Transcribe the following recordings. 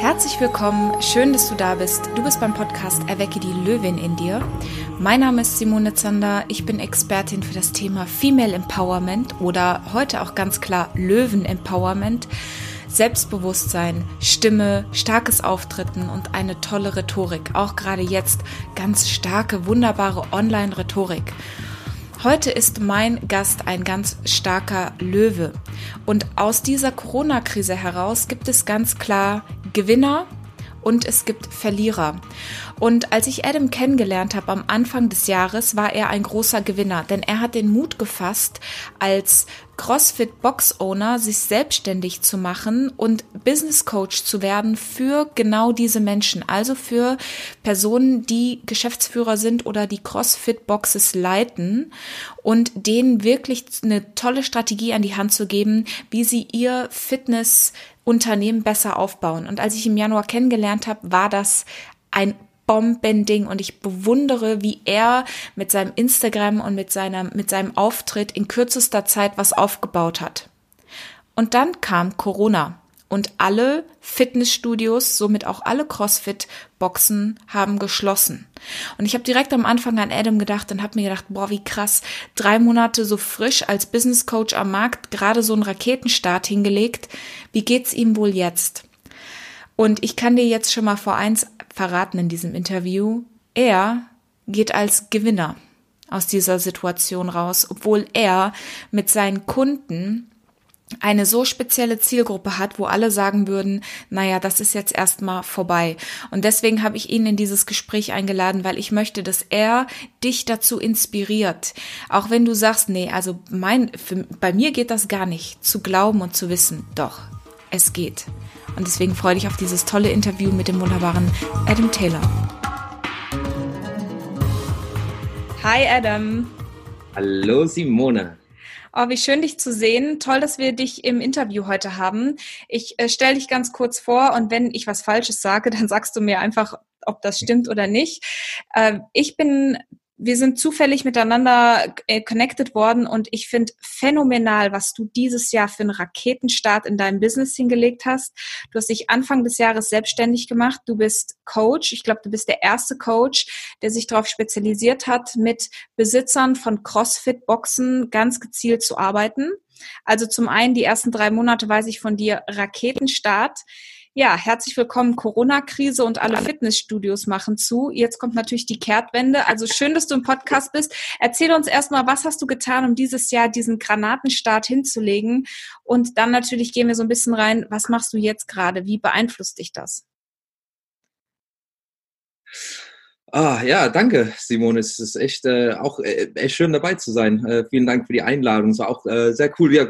Herzlich willkommen, schön, dass du da bist. Du bist beim Podcast Erwecke die Löwin in dir. Mein Name ist Simone Zander, ich bin Expertin für das Thema Female Empowerment oder heute auch ganz klar Löwen Empowerment. Selbstbewusstsein, Stimme, starkes Auftreten und eine tolle Rhetorik. Auch gerade jetzt ganz starke, wunderbare Online-Rhetorik. Heute ist mein Gast ein ganz starker Löwe. Und aus dieser Corona-Krise heraus gibt es ganz klar Gewinner und es gibt Verlierer. Und als ich Adam kennengelernt habe am Anfang des Jahres, war er ein großer Gewinner, denn er hat den Mut gefasst, als CrossFit Box Owner sich selbstständig zu machen und Business Coach zu werden für genau diese Menschen, also für Personen, die Geschäftsführer sind oder die CrossFit Boxes leiten und denen wirklich eine tolle Strategie an die Hand zu geben, wie sie ihr Fitness Unternehmen besser aufbauen. Und als ich im Januar kennengelernt habe, war das ein Bombending und ich bewundere, wie er mit seinem Instagram und mit seinem, mit seinem Auftritt in kürzester Zeit was aufgebaut hat. Und dann kam Corona und alle Fitnessstudios, somit auch alle CrossFit-Boxen haben geschlossen. Und ich habe direkt am Anfang an Adam gedacht und habe mir gedacht, boah, wie krass, drei Monate so frisch als Business Coach am Markt, gerade so einen Raketenstart hingelegt. Wie geht's ihm wohl jetzt? Und ich kann dir jetzt schon mal vor eins verraten in diesem Interview. Er geht als Gewinner aus dieser Situation raus, obwohl er mit seinen Kunden eine so spezielle Zielgruppe hat, wo alle sagen würden, naja, das ist jetzt erstmal vorbei. Und deswegen habe ich ihn in dieses Gespräch eingeladen, weil ich möchte, dass er dich dazu inspiriert. Auch wenn du sagst, nee, also mein, für, bei mir geht das gar nicht, zu glauben und zu wissen, doch, es geht. Und deswegen freue ich auf dieses tolle Interview mit dem wunderbaren Adam Taylor. Hi Adam. Hallo Simone. Oh, wie schön, dich zu sehen. Toll, dass wir dich im Interview heute haben. Ich äh, stelle dich ganz kurz vor und wenn ich was Falsches sage, dann sagst du mir einfach, ob das stimmt oder nicht. Äh, ich bin wir sind zufällig miteinander äh, connected worden und ich finde phänomenal, was du dieses Jahr für einen Raketenstart in deinem Business hingelegt hast. Du hast dich Anfang des Jahres selbstständig gemacht. Du bist Coach. Ich glaube, du bist der erste Coach, der sich darauf spezialisiert hat, mit Besitzern von CrossFit-Boxen ganz gezielt zu arbeiten. Also zum einen die ersten drei Monate weiß ich von dir Raketenstart. Ja, herzlich willkommen. Corona-Krise und alle Fitnessstudios machen zu. Jetzt kommt natürlich die Kehrtwende. Also schön, dass du im Podcast bist. Erzähl uns erstmal, was hast du getan, um dieses Jahr diesen Granatenstart hinzulegen? Und dann natürlich gehen wir so ein bisschen rein, was machst du jetzt gerade? Wie beeinflusst dich das? Ah, ja, danke, Simone. Es ist echt äh, auch äh, echt schön dabei zu sein. Äh, vielen Dank für die Einladung. Es war auch äh, sehr cool. Ja,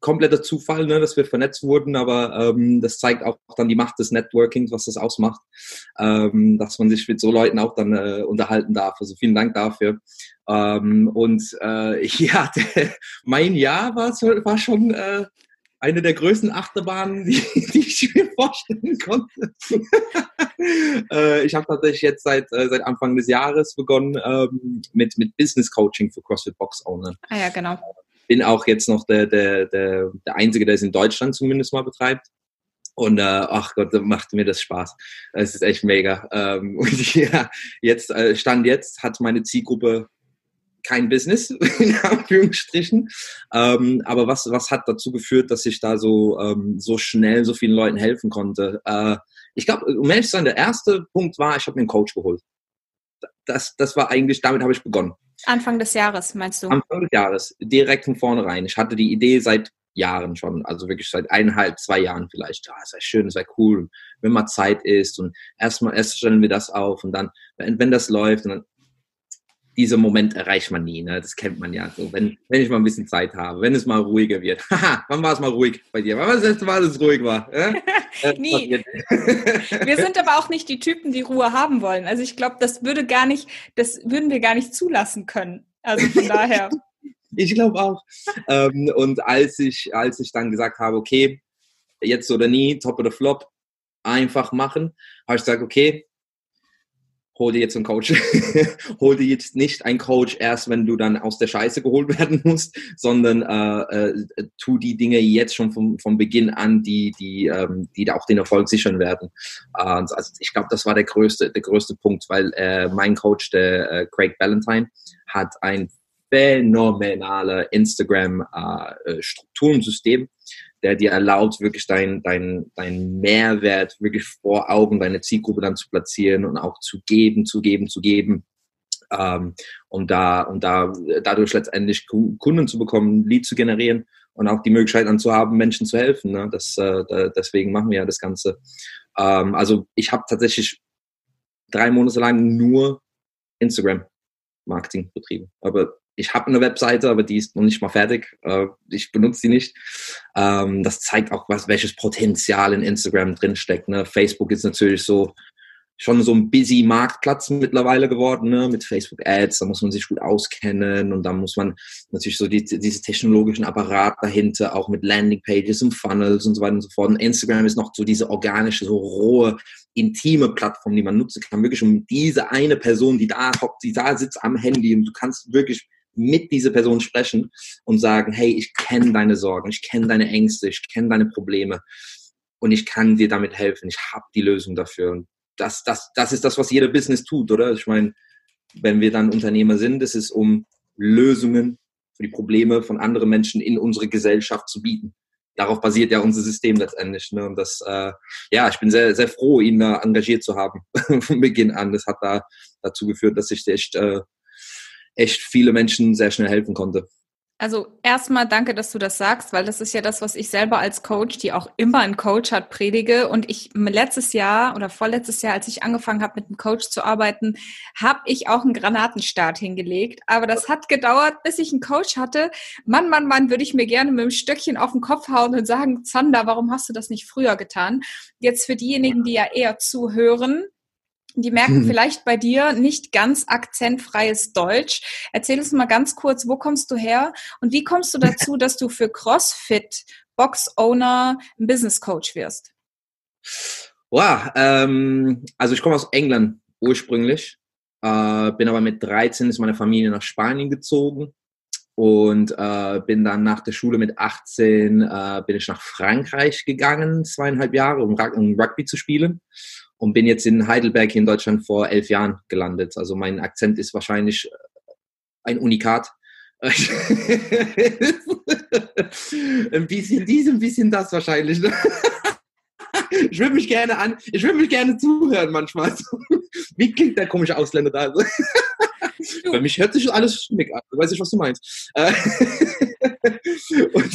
kompletter Zufall, ne, dass wir vernetzt wurden, aber ähm, das zeigt auch dann die Macht des Networkings, was das ausmacht, ähm, dass man sich mit so Leuten auch dann äh, unterhalten darf. Also vielen Dank dafür. Ähm, und äh, ja, der, mein Jahr war, war schon äh, eine der größten Achterbahnen, die, die ich mir vorstellen konnte. äh, ich habe tatsächlich jetzt seit, äh, seit Anfang des Jahres begonnen ähm, mit, mit Business Coaching für CrossFit Box Owner. Ah ja, genau bin auch jetzt noch der, der, der, der Einzige, der es in Deutschland zumindest mal betreibt. Und äh, ach Gott, macht mir das Spaß. Es ist echt mega. Ähm, und ja, jetzt, äh, Stand jetzt hat meine Zielgruppe kein Business, in Anführungsstrichen. Ähm, aber was, was hat dazu geführt, dass ich da so, ähm, so schnell so vielen Leuten helfen konnte? Äh, ich glaube, um ehrlich zu sein, der erste Punkt war, ich habe mir einen Coach geholt. Das, das war eigentlich, damit habe ich begonnen. Anfang des Jahres, meinst du? Anfang des Jahres, direkt von vornherein. Ich hatte die Idee seit Jahren schon, also wirklich seit eineinhalb, zwei Jahren vielleicht. Ja, es wäre schön, es wäre cool, wenn mal Zeit ist und erstmal erst stellen wir das auf und dann, wenn, wenn das läuft, dann dieser Moment erreicht man nie. Ne? Das kennt man ja so. Wenn, wenn ich mal ein bisschen Zeit habe, wenn es mal ruhiger wird. Haha, wann war es mal ruhig bei dir? Wann war das letzte Mal, dass es ruhig war? Äh? nie. wir sind aber auch nicht die Typen, die Ruhe haben wollen. Also ich glaube, das würde gar nicht, das würden wir gar nicht zulassen können. Also von daher. ich glaube auch. ähm, und als ich, als ich dann gesagt habe, okay, jetzt oder nie, top oder flop, einfach machen, habe ich gesagt, okay, hol dir jetzt einen Coach. hol dir jetzt nicht einen Coach erst, wenn du dann aus der Scheiße geholt werden musst, sondern äh, äh, tu die Dinge jetzt schon vom, vom Beginn an, die, die, ähm, die auch den Erfolg sichern werden. Äh, also ich glaube, das war der größte, der größte Punkt, weil äh, mein Coach, der äh, Craig Ballantyne, hat ein phänomenale Instagram-Strukturensystem. Äh, der dir erlaubt, wirklich dein, dein, dein Mehrwert wirklich vor Augen, deine Zielgruppe dann zu platzieren und auch zu geben, zu geben, zu geben. Ähm, und da, und da, dadurch letztendlich Kunden zu bekommen, Lead zu generieren und auch die Möglichkeit dann zu haben, Menschen zu helfen. Ne? Das, äh, deswegen machen wir ja das Ganze. Ähm, also ich habe tatsächlich drei Monate lang nur Instagram Marketing betrieben. Aber ich habe eine Webseite, aber die ist noch nicht mal fertig. Äh, ich benutze die nicht. Ähm, das zeigt auch, was, welches Potenzial in Instagram drinsteckt. Ne? Facebook ist natürlich so schon so ein busy Marktplatz mittlerweile geworden, ne? mit Facebook Ads, da muss man sich gut auskennen und da muss man natürlich so die, diese technologischen Apparat dahinter, auch mit Landing Pages und Funnels und so weiter und so fort. Und Instagram ist noch so diese organische, so rohe, intime Plattform, die man nutzen kann, wirklich um diese eine Person, die da hockt, die da sitzt am Handy und du kannst wirklich mit dieser Person sprechen und sagen, hey, ich kenne deine Sorgen, ich kenne deine Ängste, ich kenne deine Probleme und ich kann dir damit helfen, ich habe die Lösung dafür. Und das, das, das ist das, was jeder Business tut, oder? Ich meine, wenn wir dann Unternehmer sind, ist es um Lösungen für die Probleme von anderen Menschen in unsere Gesellschaft zu bieten. Darauf basiert ja unser System letztendlich. Ne? Und das, äh, ja, ich bin sehr, sehr froh, ihn da engagiert zu haben von Beginn an. Das hat da dazu geführt, dass ich echt äh, echt viele Menschen sehr schnell helfen konnte. Also erstmal danke, dass du das sagst, weil das ist ja das, was ich selber als Coach, die auch immer einen Coach hat, predige. Und ich letztes Jahr oder vorletztes Jahr, als ich angefangen habe, mit einem Coach zu arbeiten, habe ich auch einen Granatenstart hingelegt. Aber das hat gedauert, bis ich einen Coach hatte. Mann, Mann, Mann, würde ich mir gerne mit dem Stöckchen auf den Kopf hauen und sagen, Zander, warum hast du das nicht früher getan? Jetzt für diejenigen, die ja eher zuhören, die merken vielleicht bei dir nicht ganz akzentfreies Deutsch. Erzähl uns mal ganz kurz, wo kommst du her und wie kommst du dazu, dass du für CrossFit Box Owner Business Coach wirst? Wow, ähm, also ich komme aus England ursprünglich, äh, bin aber mit 13 ist meine Familie nach Spanien gezogen und äh, bin dann nach der Schule mit 18 äh, bin ich nach Frankreich gegangen, zweieinhalb Jahre, um, um Rugby zu spielen und bin jetzt in Heidelberg in Deutschland vor elf Jahren gelandet. Also mein Akzent ist wahrscheinlich äh, ein Unikat. ein bisschen dies, ein bisschen das wahrscheinlich. Ne? Ich würde mich gerne an, ich würde mich gerne zuhören manchmal. Wie klingt der komische Ausländer da? Für mich hört sich alles schmick an. Du weißt nicht, was du meinst. Äh, und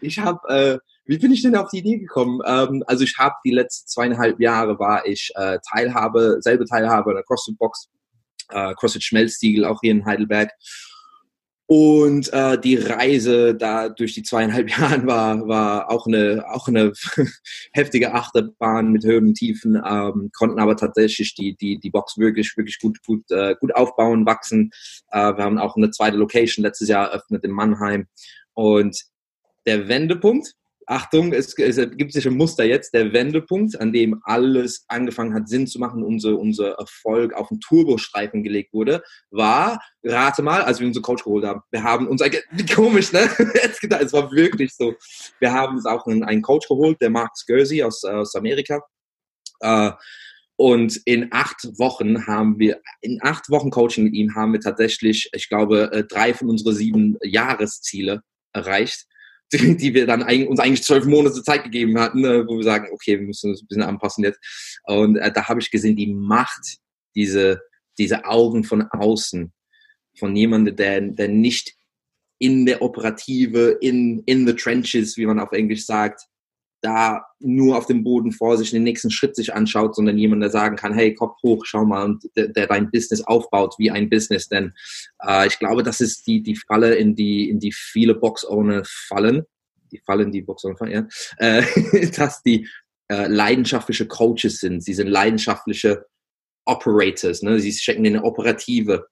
ich habe äh, wie bin ich denn auf die Idee gekommen? Ähm, also ich habe die letzten zweieinhalb Jahre war ich äh, Teilhabe, selbe Teilhabe der CrossFit Box, äh, CrossFit Schmelztiegel auch hier in Heidelberg. Und äh, die Reise da durch die zweieinhalb Jahren war, war auch eine, auch eine heftige Achterbahn mit Höhen und Tiefen, ähm, konnten aber tatsächlich die, die, die Box wirklich, wirklich gut, gut, äh, gut aufbauen, wachsen. Äh, wir haben auch eine zweite Location letztes Jahr eröffnet in Mannheim. Und der Wendepunkt, Achtung, es, es gibt sich ein Muster jetzt, der Wendepunkt, an dem alles angefangen hat, Sinn zu machen, unser, unser Erfolg auf den Turbostreifen gelegt wurde, war, rate mal, als wir unseren Coach geholt haben. Wir haben uns, komisch, ne? Es war wirklich so. Wir haben uns auch einen, einen Coach geholt, der Mark Scursy aus, aus Amerika. Äh, und in acht Wochen haben wir, in acht Wochen Coaching mit ihm haben wir tatsächlich, ich glaube, äh, drei von unseren sieben Jahresziele erreicht die, wir dann eigentlich, uns eigentlich zwölf Monate Zeit gegeben hatten, ne, wo wir sagen, okay, wir müssen uns ein bisschen anpassen jetzt. Und äh, da habe ich gesehen, die Macht, diese, diese Augen von außen, von jemandem, der, der nicht in der Operative, in, in the trenches, wie man auf Englisch sagt, da nur auf dem Boden vor sich den nächsten Schritt sich anschaut, sondern jemand, der sagen kann, hey, Kopf hoch, schau mal, und der, der dein Business aufbaut wie ein Business. Denn äh, ich glaube, das ist die, die Falle, in die, in die viele Box-Owner fallen. Die Fallen, die Box-Owner fallen, ja. Äh, dass die äh, leidenschaftliche Coaches sind. Sie sind leidenschaftliche Operators. Ne? Sie stecken in eine Operative.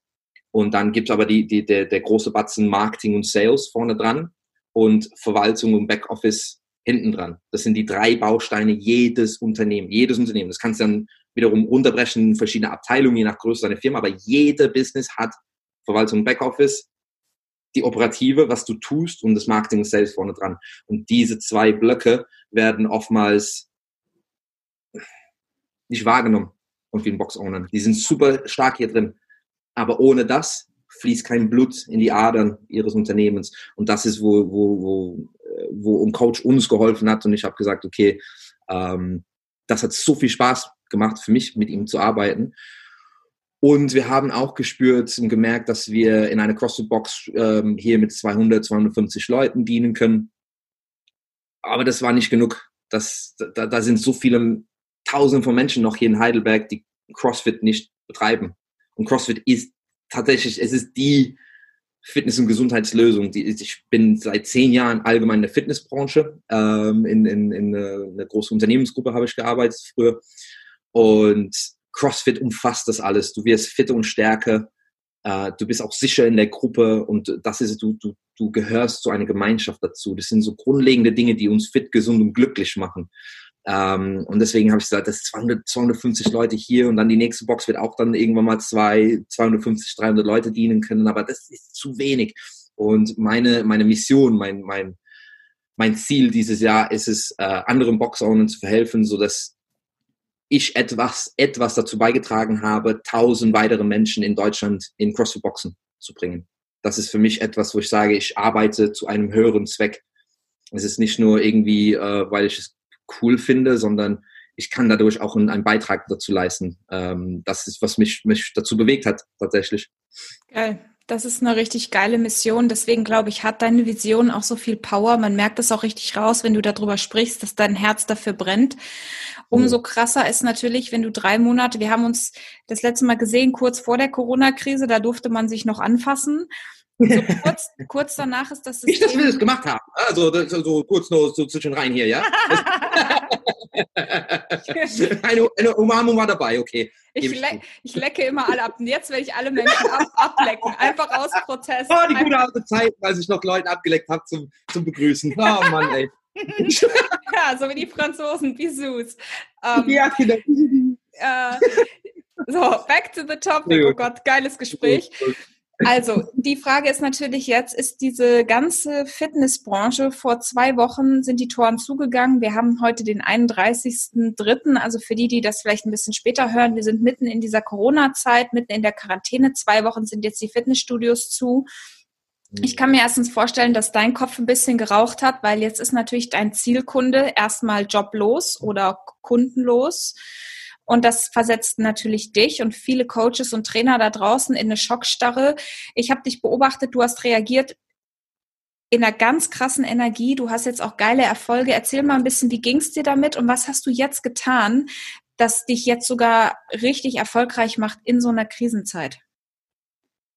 Und dann gibt's aber die, die, der, der große Batzen Marketing und Sales vorne dran und Verwaltung und Backoffice hinten dran. Das sind die drei Bausteine jedes Unternehmen. Jedes Unternehmen. Das kannst du dann wiederum runterbrechen verschiedene Abteilungen, je nach Größe deiner Firma. Aber jeder Business hat Verwaltung Backoffice, die Operative, was du tust und das Marketing selbst vorne dran. Und diese zwei Blöcke werden oftmals nicht wahrgenommen von vielen Box-Ownern. Die sind super stark hier drin. Aber ohne das fließt kein Blut in die Adern ihres Unternehmens. Und das ist, wo, wo, wo, wo ein Coach uns geholfen hat. Und ich habe gesagt, okay, ähm, das hat so viel Spaß gemacht für mich, mit ihm zu arbeiten. Und wir haben auch gespürt und gemerkt, dass wir in einer CrossFit-Box ähm, hier mit 200, 250 Leuten dienen können. Aber das war nicht genug. Das, da, da sind so viele Tausende von Menschen noch hier in Heidelberg, die CrossFit nicht betreiben. Und CrossFit ist tatsächlich, es ist die Fitness- und Gesundheitslösung. Ich bin seit zehn Jahren allgemein in der Fitnessbranche. Ähm, in, in, in einer großen Unternehmensgruppe habe ich gearbeitet früher. Und CrossFit umfasst das alles. Du wirst fitter und stärker. Äh, du bist auch sicher in der Gruppe und das ist, du, du, du gehörst zu einer Gemeinschaft dazu. Das sind so grundlegende Dinge, die uns fit, gesund und glücklich machen. Ähm, und deswegen habe ich gesagt, das ist 200, 250 Leute hier und dann die nächste Box wird auch dann irgendwann mal zwei, 250, 300 Leute dienen können, aber das ist zu wenig. Und meine, meine Mission, mein, mein, mein Ziel dieses Jahr ist es, äh, anderen Box-Ownern zu verhelfen, so dass ich etwas, etwas dazu beigetragen habe, tausend weitere Menschen in Deutschland in CrossFit-Boxen zu bringen. Das ist für mich etwas, wo ich sage, ich arbeite zu einem höheren Zweck. Es ist nicht nur irgendwie, äh, weil ich es cool finde, sondern ich kann dadurch auch einen, Beitrag dazu leisten. Ähm, das ist, was mich, mich dazu bewegt hat, tatsächlich. Geil. Das ist eine richtig geile Mission. Deswegen glaube ich, hat deine Vision auch so viel Power. Man merkt es auch richtig raus, wenn du darüber sprichst, dass dein Herz dafür brennt. Umso krasser ist natürlich, wenn du drei Monate, wir haben uns das letzte Mal gesehen, kurz vor der Corona-Krise, da durfte man sich noch anfassen. So kurz, kurz, danach ist das System... Nicht, dass wir das gemacht haben. Also das, so kurz noch so zwischen rein hier, ja? eine, eine Umarmung war dabei, okay. Ich, le ich, lecke immer alle ab. Und jetzt werde ich alle Menschen ab ablecken. Einfach aus Protest. Oh, die gute alte Zeit, als ich noch Leute abgeleckt habe zum, zum Begrüßen. Oh Mann, ey. ja, so wie die Franzosen, Bisous. Ähm, ja, genau. Äh, so, back to the topic. Oh Gott, geiles Gespräch. Also, die Frage ist natürlich jetzt, ist diese ganze Fitnessbranche, vor zwei Wochen sind die Toren zugegangen. Wir haben heute den 31.03., also für die, die das vielleicht ein bisschen später hören, wir sind mitten in dieser Corona-Zeit, mitten in der Quarantäne. Zwei Wochen sind jetzt die Fitnessstudios zu. Ich kann mir erstens vorstellen, dass dein Kopf ein bisschen geraucht hat, weil jetzt ist natürlich dein Zielkunde erstmal joblos oder kundenlos. Und das versetzt natürlich dich und viele Coaches und Trainer da draußen in eine Schockstarre. Ich habe dich beobachtet, du hast reagiert in einer ganz krassen Energie. Du hast jetzt auch geile Erfolge. Erzähl mal ein bisschen, wie ging es dir damit und was hast du jetzt getan, das dich jetzt sogar richtig erfolgreich macht in so einer Krisenzeit?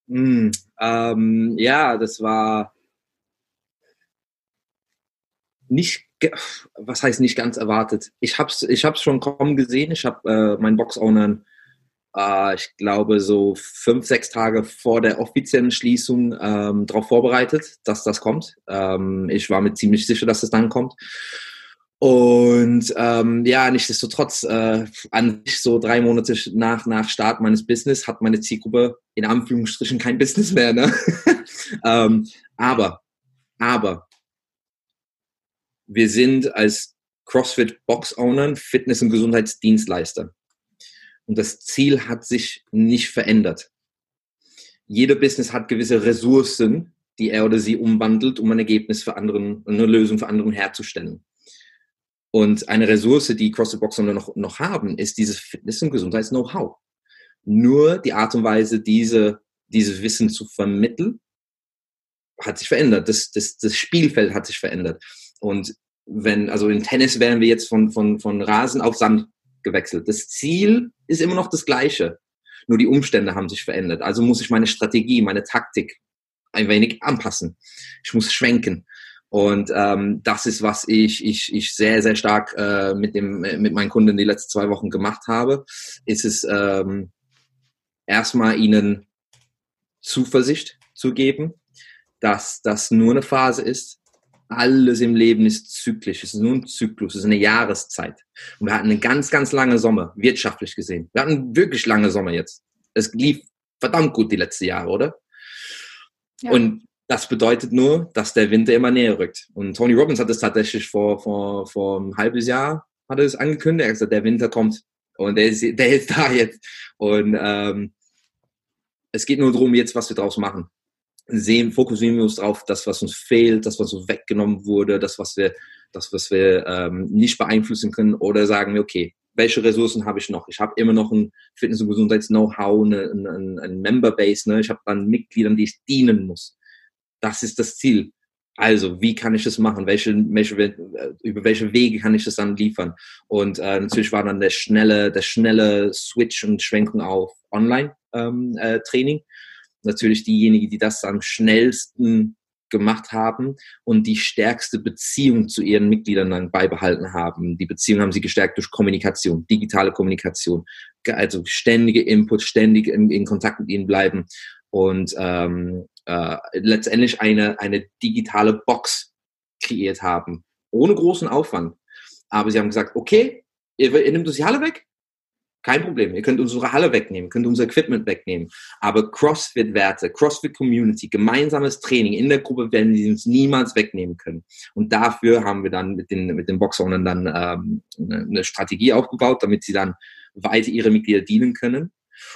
Mm, ähm, ja, das war nicht, was heißt nicht ganz erwartet. Ich hab's, ich hab's schon kommen gesehen. Ich habe äh, meinen Box-Ownern, äh, ich glaube, so fünf, sechs Tage vor der offiziellen Schließung ähm, darauf vorbereitet, dass das kommt. Ähm, ich war mir ziemlich sicher, dass es dann kommt. Und ähm, ja, nichtsdestotrotz, äh, an sich so drei Monate nach, nach Start meines Business hat meine Zielgruppe in Anführungsstrichen kein Business mehr. Ne? ähm, aber, aber, wir sind als CrossFit Box Owner Fitness- und Gesundheitsdienstleister. Und das Ziel hat sich nicht verändert. Jeder Business hat gewisse Ressourcen, die er oder sie umwandelt, um ein Ergebnis für anderen, eine Lösung für anderen herzustellen. Und eine Ressource, die CrossFit Boxer noch, noch haben, ist dieses Fitness- und Gesundheits-Know-how. Nur die Art und Weise, diese, dieses Wissen zu vermitteln, hat sich verändert. Das, das, das Spielfeld hat sich verändert. Und wenn, also in Tennis wären wir jetzt von, von, von Rasen auf Sand gewechselt. Das Ziel ist immer noch das gleiche. Nur die Umstände haben sich verändert. Also muss ich meine Strategie, meine Taktik ein wenig anpassen. Ich muss schwenken. Und ähm, das ist, was ich, ich, ich sehr, sehr stark äh, mit, dem, mit meinen Kunden die letzten zwei Wochen gemacht habe, ist es ähm, erstmal ihnen Zuversicht zu geben, dass das nur eine Phase ist, Alles im Leben ist zyklisch. Es ist nur ein Zyklus. Es ist eine Jahreszeit. Und wir hatten einen ganz, ganz lange Sommer, wirtschaftlich gesehen. Wir hatten wirklich lange Sommer jetzt. Es lief verdammt gut die letzten Jahre, oder? Ja. Und das bedeutet nur, dass der Winter immer näher rückt. Und Tony Robbins hat es tatsächlich vor, vor, vor einem halbes Jahr hat es angekündigt. Er hat gesagt, der Winter kommt. Und der ist, der ist da jetzt. Und ähm, es geht nur darum, jetzt, was wir draus machen. Sehen, fokussieren wir uns drauf, das, was uns fehlt, das, was uns weggenommen wurde, das, was wir, das, was wir ähm, nicht beeinflussen können, oder sagen wir, okay, welche Ressourcen habe ich noch? Ich habe immer noch ein Fitness- und Gesundheits-Know-how, ein, ein, ein Member-Base, ne? ich habe dann Mitgliedern, die ich dienen muss. Das ist das Ziel. Also, wie kann ich das machen? Welche, welche, äh, über welche Wege kann ich das dann liefern? Und äh, natürlich war dann der schnelle, der schnelle Switch und Schwenkung auf Online-Training. Ähm, äh, natürlich diejenigen, die das am schnellsten gemacht haben und die stärkste Beziehung zu ihren Mitgliedern dann beibehalten haben. Die Beziehung haben sie gestärkt durch Kommunikation, digitale Kommunikation, also ständige Input, ständig in, in Kontakt mit ihnen bleiben und ähm, äh, letztendlich eine, eine digitale Box kreiert haben, ohne großen Aufwand. Aber sie haben gesagt, okay, ihr, ihr uns die Halle weg, kein Problem. Ihr könnt unsere Halle wegnehmen, könnt unser Equipment wegnehmen. Aber CrossFit-Werte, CrossFit-Community, gemeinsames Training in der Gruppe werden sie uns niemals wegnehmen können. Und dafür haben wir dann mit den, mit den Boxownern dann ähm, eine Strategie aufgebaut, damit sie dann weiter ihre Mitglieder dienen können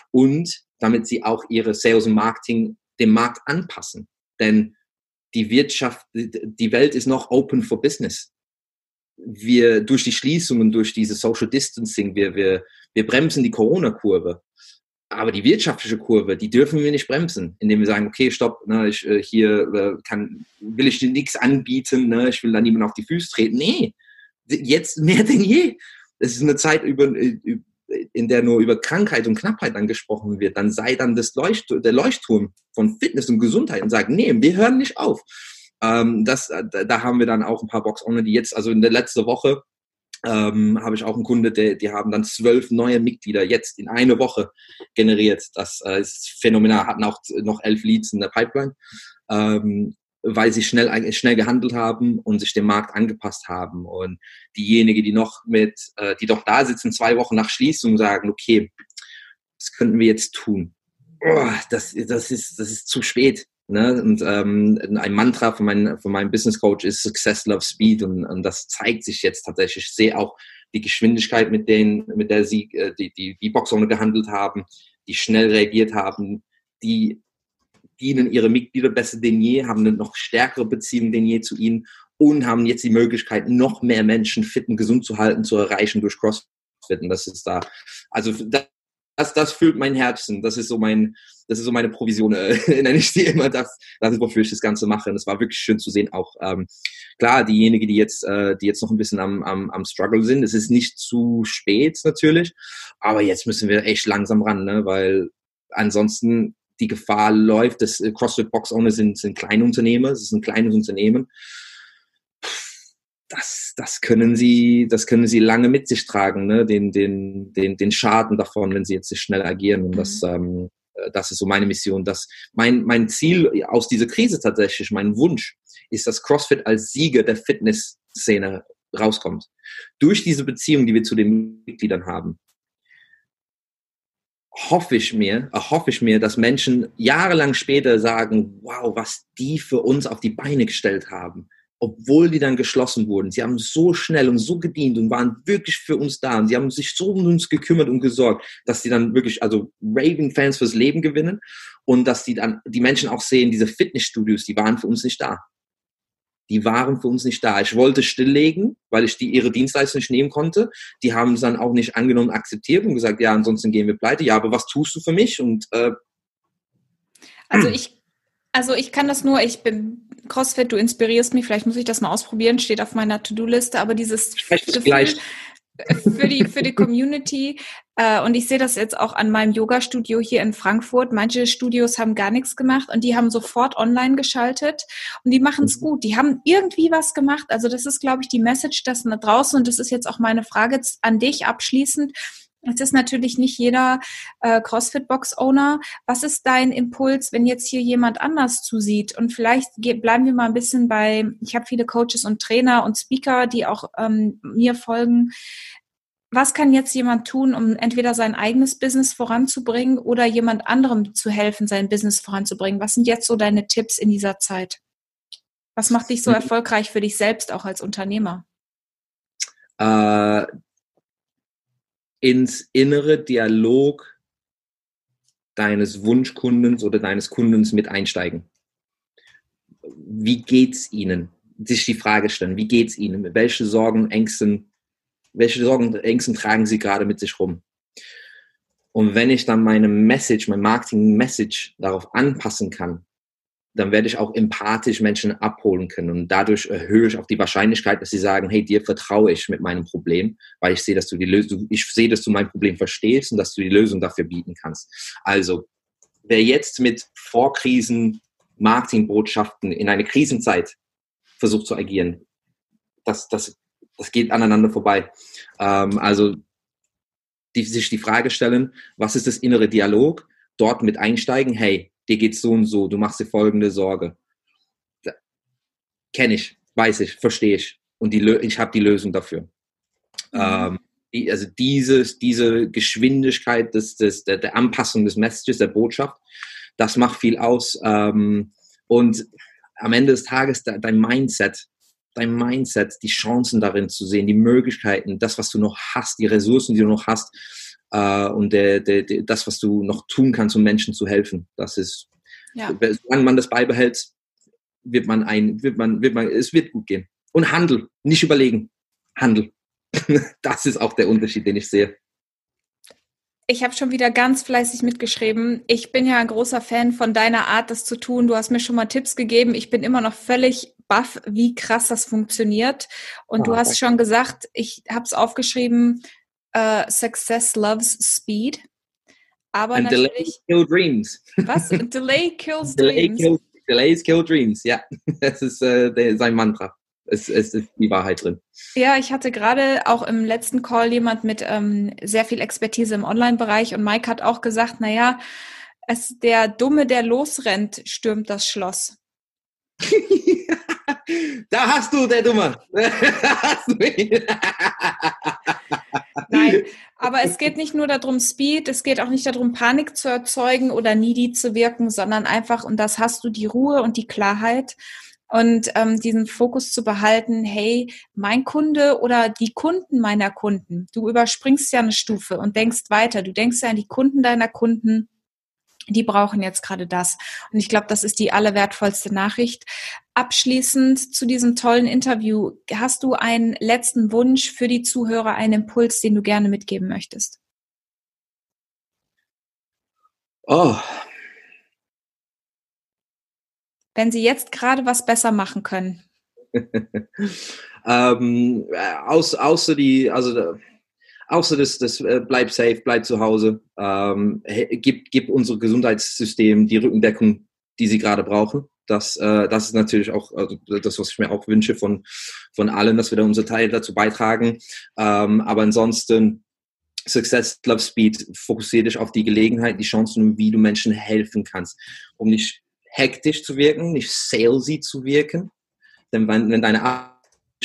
und damit sie auch ihre Sales und Marketing dem Markt anpassen. Denn die Wirtschaft, die Welt ist noch open for business. Wir durch die Schließungen, durch diese Social Distancing, wir, wir, wir bremsen die Corona-Kurve. Aber die wirtschaftliche Kurve, die dürfen wir nicht bremsen, indem wir sagen, okay, stopp, ne, ich, äh, hier äh, kann, will ich dir nichts anbieten, ne, ich will da niemand auf die Füße treten. Nee, jetzt mehr denn je. Es ist eine Zeit, über, äh, in der nur über Krankheit und Knappheit angesprochen wird, dann sei dann das Leucht der Leuchtturm von Fitness und Gesundheit und sagt, nee, wir hören nicht auf. Ähm, das, da, da, haben wir dann auch ein paar Box-Owner, die jetzt, also in der letzten Woche, ähm, habe ich auch einen Kunde, der, die haben dann zwölf neue Mitglieder jetzt in eine Woche generiert. Das äh, ist phänomenal, hatten auch noch elf Leads in der Pipeline. Ähm, weil sie schnell, schnell gehandelt haben und sich dem Markt angepasst haben. Und diejenigen, die noch mit, äh, die doch da sitzen, zwei Wochen nach Schließung sagen, okay, was könnten wir jetzt tun? Oh, das, das, ist, das ist zu spät. Ne? Und ähm, ein Mantra von, mein, von meinem Business Coach ist Success Love Speed und, und das zeigt sich jetzt tatsächlich. Ich sehe auch die Geschwindigkeit, mit, denen, mit der sie äh, die, die, die Boxowner gehandelt haben, die schnell reagiert haben, die dienen ihre Mitglieder besser denn je, haben eine noch stärkere Beziehung denn je zu ihnen und haben jetzt die Möglichkeit, noch mehr Menschen fit und gesund zu halten, zu erreichen durch CrossFit. Und das ist da, also das, das füllt mein Herzen. Das ist so mein, das ist so meine Provision, äh, nenne ich sie immer. Das, das ist, wofür ich das Ganze mache. Und es war wirklich schön zu sehen. Auch ähm, klar, diejenigen, die jetzt, äh, die jetzt noch ein bisschen am, am, am Struggle sind, es ist nicht zu spät natürlich, aber jetzt müssen wir echt langsam ran, ne? weil ansonsten die Gefahr läuft, dass äh, CrossFit Box Owner sind, sind Kleinunternehmer, es ist ein kleines Unternehmen. Das, das können sie, das können sie lange mit sich tragen, ne? den, den, den, den Schaden davon, wenn sie jetzt schnell agieren. Und das, mhm. ähm, äh, das ist so meine Mission. Das, mein, mein Ziel aus dieser Krise tatsächlich, mein Wunsch, ist, dass CrossFit als Sieger der Fitnessszene rauskommt. Durch diese Beziehung, die wir zu den Mitgliedern haben hoffe ich mir, hoffe ich mir, dass Menschen jahrelang später sagen, wow, was die für uns auf die Beine gestellt haben, obwohl die dann geschlossen wurden. Sie haben so schnell und so gedient und waren wirklich für uns da und sie haben sich so um uns gekümmert und gesorgt, dass sie dann wirklich, also Raven-Fans fürs Leben gewinnen und dass die dann, die Menschen auch sehen, diese Fitnessstudios, die waren für uns nicht da die waren für uns nicht da. Ich wollte stilllegen, weil ich die ihre Dienstleistung nicht nehmen konnte. Die haben es dann auch nicht angenommen, akzeptiert und gesagt, ja, ansonsten gehen wir pleite. Ja, aber was tust du für mich? Und äh, also ich also ich kann das nur, ich bin CrossFit, du inspirierst mich, vielleicht muss ich das mal ausprobieren, steht auf meiner To-Do-Liste, aber dieses Gefühl, gleich für die, für die Community. Äh, und ich sehe das jetzt auch an meinem Yoga-Studio hier in Frankfurt. Manche Studios haben gar nichts gemacht und die haben sofort online geschaltet und die machen es mhm. gut. Die haben irgendwie was gemacht. Also das ist, glaube ich, die Message, das da draußen und das ist jetzt auch meine Frage an dich abschließend. Jetzt ist natürlich nicht jeder äh, CrossFit-Box-Owner. Was ist dein Impuls, wenn jetzt hier jemand anders zusieht? Und vielleicht bleiben wir mal ein bisschen bei, ich habe viele Coaches und Trainer und Speaker, die auch ähm, mir folgen. Was kann jetzt jemand tun, um entweder sein eigenes Business voranzubringen oder jemand anderem zu helfen, sein Business voranzubringen? Was sind jetzt so deine Tipps in dieser Zeit? Was macht dich so mhm. erfolgreich für dich selbst auch als Unternehmer? Äh, ins innere Dialog deines Wunschkundens oder deines Kundens mit einsteigen. Wie geht's ihnen? Sich die Frage stellen, wie geht's ihnen? Welche Sorgen, Ängsten, welche Sorgen, Ängsten tragen sie gerade mit sich rum? Und wenn ich dann meine Message, mein Marketing-Message darauf anpassen kann, dann werde ich auch empathisch Menschen abholen können. Und dadurch erhöhe ich auch die Wahrscheinlichkeit, dass sie sagen, hey, dir vertraue ich mit meinem Problem, weil ich sehe, dass du die Lösung, ich sehe, dass du mein Problem verstehst und dass du die Lösung dafür bieten kannst. Also, wer jetzt mit Vorkrisen Marketingbotschaften in eine Krisenzeit versucht zu agieren, das, das, das geht aneinander vorbei. Ähm, also, die, sich die Frage stellen, was ist das innere Dialog? Dort mit einsteigen, hey, dir geht's so und so, du machst dir folgende Sorge. Kenne ich, weiß ich, verstehe ich. Und die, ich habe die Lösung dafür. Mhm. Ähm, die, also dieses, diese Geschwindigkeit des, des, der, der, Anpassung des Messages, der Botschaft, das macht viel aus. Ähm, und am Ende des Tages dein Mindset, dein Mindset, die Chancen darin zu sehen, die Möglichkeiten, das, was du noch hast, die Ressourcen, die du noch hast, äh, und der, der, der, das, was du noch tun kannst, um Menschen zu helfen. Das ist, ja. solange man das beibehält, wird man ein, wird man, wird man, es wird gut gehen. Und Handel, nicht überlegen, Handel. das ist auch der Unterschied, den ich sehe. Ich habe schon wieder ganz fleißig mitgeschrieben. Ich bin ja ein großer Fan von deiner Art, das zu tun. Du hast mir schon mal Tipps gegeben. Ich bin immer noch völlig baff, wie krass das funktioniert. Und oh, du hast schon gesagt, ich habe es aufgeschrieben, uh, Success Loves Speed. Aber And natürlich. Delay kill dreams. Was? Delay kills delay dreams. Kill, delays kill dreams, ja. Das ist äh, der, sein Mantra. Es, es, ist die Wahrheit drin. Ja, ich hatte gerade auch im letzten Call jemand mit ähm, sehr viel Expertise im Online-Bereich und Mike hat auch gesagt, naja, es, der Dumme, der losrennt, stürmt das Schloss. da hast du, der Dumme. Nein, aber es geht nicht nur darum, Speed, es geht auch nicht darum, Panik zu erzeugen oder needy zu wirken, sondern einfach, und das hast du, die Ruhe und die Klarheit und ähm, diesen Fokus zu behalten, hey, mein Kunde oder die Kunden meiner Kunden, du überspringst ja eine Stufe und denkst weiter, du denkst ja an die Kunden deiner Kunden, die brauchen jetzt gerade das. Und ich glaube, das ist die allerwertvollste Nachricht. Abschließend zu diesem tollen Interview, hast du einen letzten Wunsch für die Zuhörer, einen Impuls, den du gerne mitgeben möchtest? Oh. Wenn Sie jetzt gerade was besser machen können. ähm, aus, außer die, also außer das, das äh, bleib safe, bleib zu Hause, ähm, gib, gib unser Gesundheitssystem die Rückendeckung, die sie gerade brauchen. Das, äh, das ist natürlich auch also das, was ich mir auch wünsche von, von allen, dass wir da unser Teil dazu beitragen. Ähm, aber ansonsten, Success Love Speed, fokussiere dich auf die Gelegenheit, die Chancen, wie du Menschen helfen kannst, um nicht hektisch zu wirken, nicht salesy zu wirken. Denn wenn, wenn deine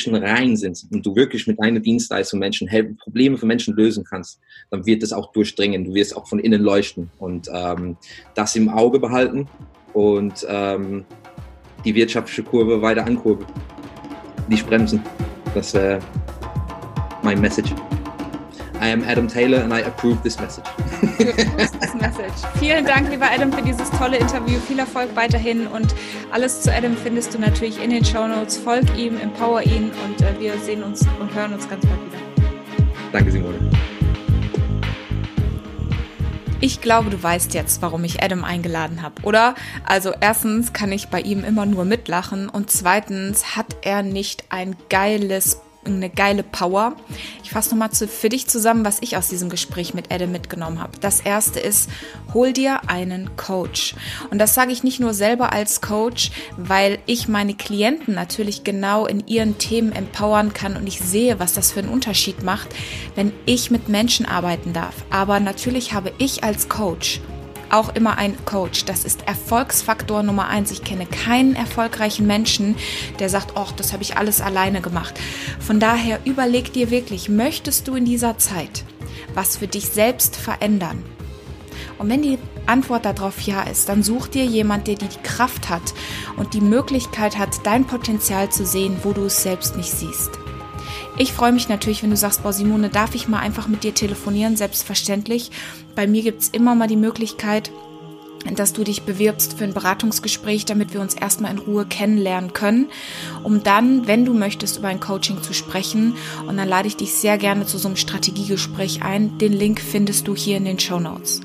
rein sind und du wirklich mit deiner Dienstleistung Menschen helfen, Probleme für Menschen lösen kannst, dann wird es auch durchdringen. Du wirst auch von innen leuchten und ähm, das im Auge behalten und ähm, die wirtschaftliche Kurve weiter ankurbeln. Nicht bremsen. Das wäre mein Message. I am Adam Taylor and I approve this message. this message. Vielen Dank, lieber Adam, für dieses tolle Interview. Viel Erfolg weiterhin und alles zu Adam findest du natürlich in den Show Notes. Folg ihm, empower ihn und äh, wir sehen uns und hören uns ganz bald wieder. Danke, Simone. Ich glaube, du weißt jetzt, warum ich Adam eingeladen habe, oder? Also erstens kann ich bei ihm immer nur mitlachen und zweitens hat er nicht ein geiles eine geile Power. Ich fasse nochmal für dich zusammen, was ich aus diesem Gespräch mit Adam mitgenommen habe. Das erste ist, hol dir einen Coach. Und das sage ich nicht nur selber als Coach, weil ich meine Klienten natürlich genau in ihren Themen empowern kann und ich sehe, was das für einen Unterschied macht, wenn ich mit Menschen arbeiten darf. Aber natürlich habe ich als Coach auch immer ein Coach. Das ist Erfolgsfaktor Nummer eins. Ich kenne keinen erfolgreichen Menschen, der sagt, ach, das habe ich alles alleine gemacht. Von daher überleg dir wirklich, möchtest du in dieser Zeit was für dich selbst verändern? Und wenn die Antwort darauf ja ist, dann such dir jemand, der die Kraft hat und die Möglichkeit hat, dein Potenzial zu sehen, wo du es selbst nicht siehst. Ich freue mich natürlich, wenn du sagst, boah, Simone, darf ich mal einfach mit dir telefonieren? Selbstverständlich. Bei mir gibt es immer mal die Möglichkeit, dass du dich bewirbst für ein Beratungsgespräch, damit wir uns erstmal in Ruhe kennenlernen können, um dann, wenn du möchtest, über ein Coaching zu sprechen. Und dann lade ich dich sehr gerne zu so einem Strategiegespräch ein. Den Link findest du hier in den Show Notes.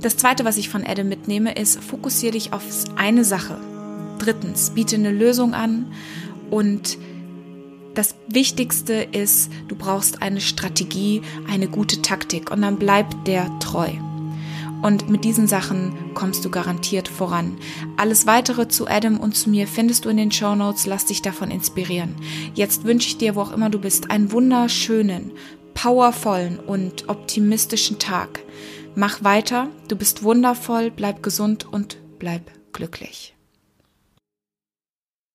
Das zweite, was ich von Adam mitnehme, ist, fokussiere dich auf eine Sache. Drittens, biete eine Lösung an und das Wichtigste ist, du brauchst eine Strategie, eine gute Taktik und dann bleib der treu. Und mit diesen Sachen kommst du garantiert voran. Alles weitere zu Adam und zu mir findest du in den Show Notes. Lass dich davon inspirieren. Jetzt wünsche ich dir, wo auch immer du bist, einen wunderschönen, powervollen und optimistischen Tag. Mach weiter. Du bist wundervoll. Bleib gesund und bleib glücklich.